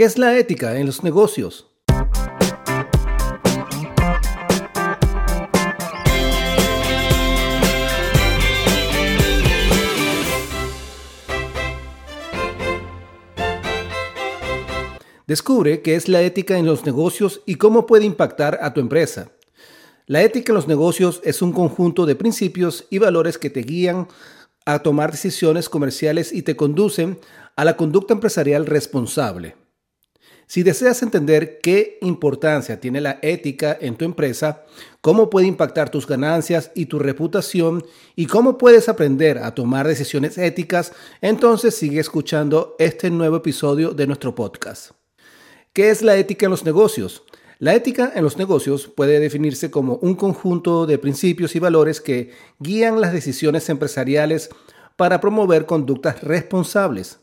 ¿Qué es la ética en los negocios? Descubre qué es la ética en los negocios y cómo puede impactar a tu empresa. La ética en los negocios es un conjunto de principios y valores que te guían a tomar decisiones comerciales y te conducen a la conducta empresarial responsable. Si deseas entender qué importancia tiene la ética en tu empresa, cómo puede impactar tus ganancias y tu reputación y cómo puedes aprender a tomar decisiones éticas, entonces sigue escuchando este nuevo episodio de nuestro podcast. ¿Qué es la ética en los negocios? La ética en los negocios puede definirse como un conjunto de principios y valores que guían las decisiones empresariales para promover conductas responsables.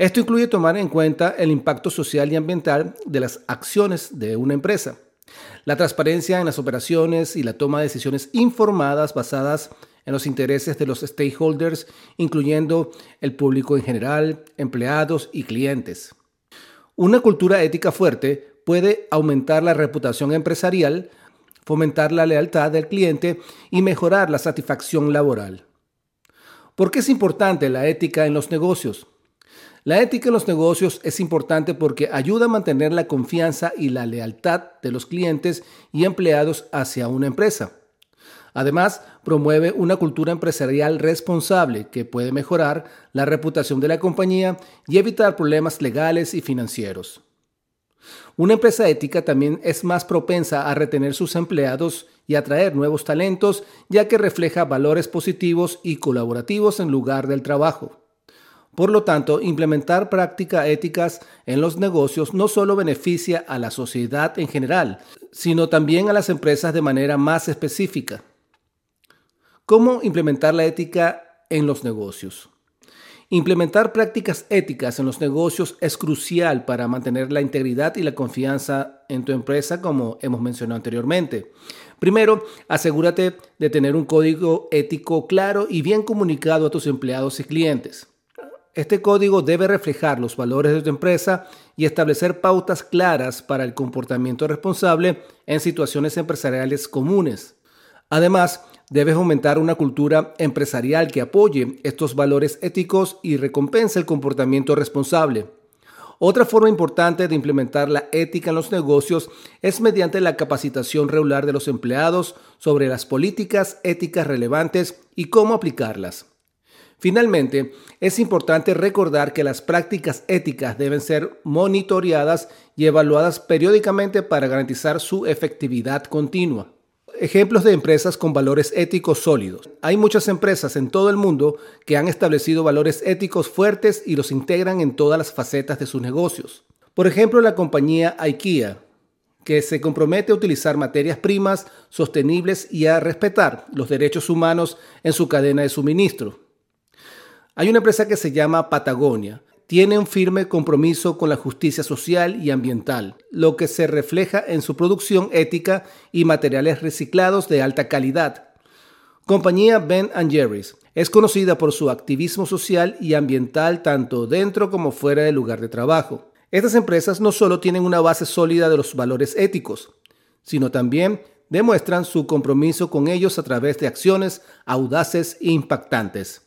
Esto incluye tomar en cuenta el impacto social y ambiental de las acciones de una empresa, la transparencia en las operaciones y la toma de decisiones informadas basadas en los intereses de los stakeholders, incluyendo el público en general, empleados y clientes. Una cultura ética fuerte puede aumentar la reputación empresarial, fomentar la lealtad del cliente y mejorar la satisfacción laboral. ¿Por qué es importante la ética en los negocios? La ética en los negocios es importante porque ayuda a mantener la confianza y la lealtad de los clientes y empleados hacia una empresa. Además, promueve una cultura empresarial responsable que puede mejorar la reputación de la compañía y evitar problemas legales y financieros. Una empresa ética también es más propensa a retener sus empleados y atraer nuevos talentos, ya que refleja valores positivos y colaborativos en lugar del trabajo. Por lo tanto, implementar prácticas éticas en los negocios no solo beneficia a la sociedad en general, sino también a las empresas de manera más específica. ¿Cómo implementar la ética en los negocios? Implementar prácticas éticas en los negocios es crucial para mantener la integridad y la confianza en tu empresa, como hemos mencionado anteriormente. Primero, asegúrate de tener un código ético claro y bien comunicado a tus empleados y clientes. Este código debe reflejar los valores de tu empresa y establecer pautas claras para el comportamiento responsable en situaciones empresariales comunes. Además, debes aumentar una cultura empresarial que apoye estos valores éticos y recompense el comportamiento responsable. Otra forma importante de implementar la ética en los negocios es mediante la capacitación regular de los empleados sobre las políticas éticas relevantes y cómo aplicarlas. Finalmente, es importante recordar que las prácticas éticas deben ser monitoreadas y evaluadas periódicamente para garantizar su efectividad continua. Ejemplos de empresas con valores éticos sólidos. Hay muchas empresas en todo el mundo que han establecido valores éticos fuertes y los integran en todas las facetas de sus negocios. Por ejemplo, la compañía IKEA, que se compromete a utilizar materias primas sostenibles y a respetar los derechos humanos en su cadena de suministro. Hay una empresa que se llama Patagonia, tiene un firme compromiso con la justicia social y ambiental, lo que se refleja en su producción ética y materiales reciclados de alta calidad. Compañía Ben Jerry's es conocida por su activismo social y ambiental tanto dentro como fuera del lugar de trabajo. Estas empresas no solo tienen una base sólida de los valores éticos, sino también demuestran su compromiso con ellos a través de acciones audaces e impactantes.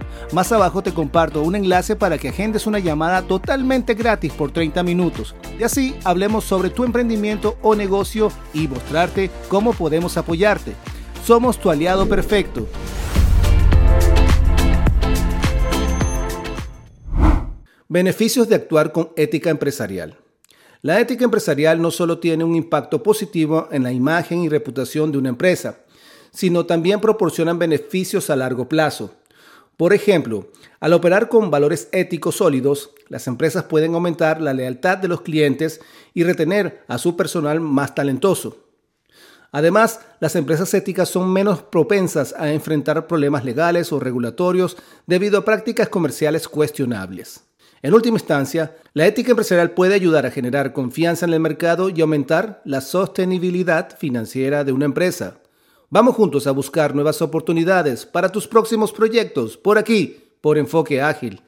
Más abajo te comparto un enlace para que agendes una llamada totalmente gratis por 30 minutos y así hablemos sobre tu emprendimiento o negocio y mostrarte cómo podemos apoyarte. Somos tu aliado perfecto. Beneficios de actuar con ética empresarial. La ética empresarial no solo tiene un impacto positivo en la imagen y reputación de una empresa, sino también proporcionan beneficios a largo plazo. Por ejemplo, al operar con valores éticos sólidos, las empresas pueden aumentar la lealtad de los clientes y retener a su personal más talentoso. Además, las empresas éticas son menos propensas a enfrentar problemas legales o regulatorios debido a prácticas comerciales cuestionables. En última instancia, la ética empresarial puede ayudar a generar confianza en el mercado y aumentar la sostenibilidad financiera de una empresa. Vamos juntos a buscar nuevas oportunidades para tus próximos proyectos por aquí, por Enfoque Ágil.